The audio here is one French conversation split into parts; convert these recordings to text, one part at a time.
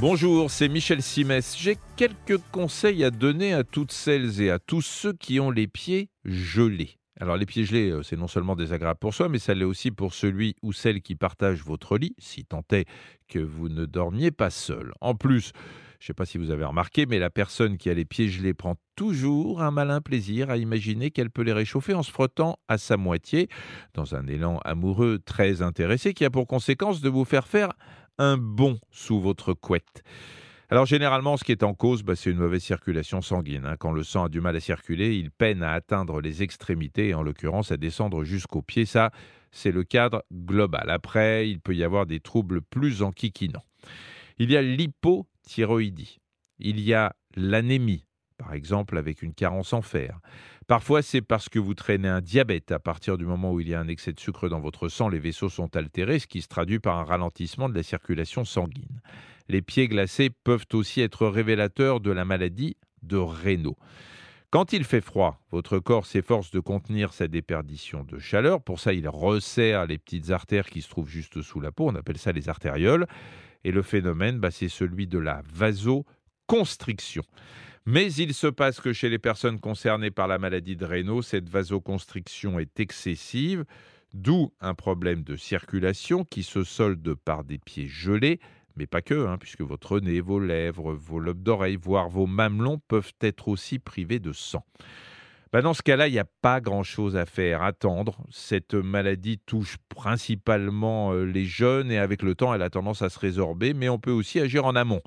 Bonjour, c'est Michel Simès. J'ai quelques conseils à donner à toutes celles et à tous ceux qui ont les pieds gelés. Alors les pieds gelés, euh, c'est non seulement désagréable pour soi, mais ça l'est aussi pour celui ou celle qui partage votre lit, si tant est que vous ne dormiez pas seul. En plus, je ne sais pas si vous avez remarqué, mais la personne qui a les pieds gelés prend toujours un malin plaisir à imaginer qu'elle peut les réchauffer en se frottant à sa moitié, dans un élan amoureux très intéressé qui a pour conséquence de vous faire faire un bond sous votre couette. Alors généralement, ce qui est en cause, bah, c'est une mauvaise circulation sanguine. hein. Quand le sang a du mal à circuler, il peine à atteindre les extrémités et en l'occurrence à descendre jusqu'aux pieds. Ça, c'est le cadre global. Après, il peut y avoir des troubles plus enquiquinants. Il y a l'hypothyroïdie. Il y a l'anémie, par exemple avec une carence en fer. Parfois, c'est parce que vous traînez un diabète. À partir du moment où il y a un excès de sucre dans votre sang, les vaisseaux sont altérés, ce qui se traduit par un ralentissement de la circulation sanguine. Les pieds glacés peuvent aussi être révélateurs de la maladie de Raynaud. Quand il fait froid, votre corps s'efforce de contenir sa déperdition de chaleur. Pour ça, il resserre les petites artères qui se trouvent juste sous la peau. On appelle ça les artérioles. Et le phénomène, bah, c'est celui de la vasoconstriction. Mais il se passe que chez les personnes concernées par la maladie de Raynaud, cette vasoconstriction est excessive, d'où un problème de circulation qui se solde par des pieds gelés, mais pas que, hein, puisque votre nez, vos lèvres, vos lobes d'oreilles, voire vos mamelons peuvent être aussi privés de sang. Bah, dans ce cas-là, il n'y a pas grand-chose à faire, attendre. Cette maladie touche principalement euh, les jeunes et avec le temps, elle a tendance à se résorber, mais on peut aussi agir en amont.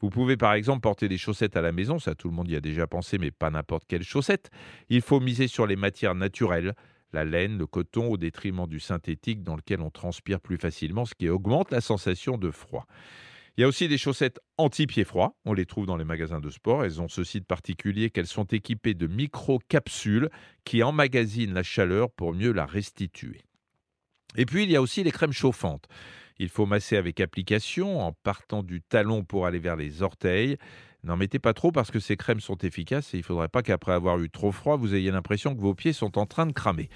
Vous pouvez par exemple porter des chaussettes à la maison, ça tout le monde y a déjà pensé, mais pas n'importe quelle chaussette. Il faut miser sur les matières naturelles, la laine, le coton, au détriment du synthétique dans lequel on transpire plus facilement, ce qui augmente la sensation de froid. Il y a aussi des chaussettes anti-pieds froids, on les trouve dans les magasins de sport. Elles ont ceci de particulier qu'elles sont équipées de micro-capsules qui emmagasinent la chaleur pour mieux la restituer. Et puis il y a aussi les crèmes chauffantes. Il faut masser avec application en partant du talon pour aller vers les orteils. N'en mettez pas trop parce que ces crèmes sont efficaces et il ne faudrait pas qu'après avoir eu trop froid, vous ayez l'impression que vos pieds sont en train de cramer.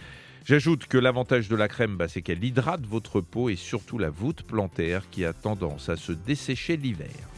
J'ajoute que l'avantage de la crème, bah, c'est qu'elle hydrate votre peau et surtout la voûte plantaire qui a tendance à se dessécher l'hiver.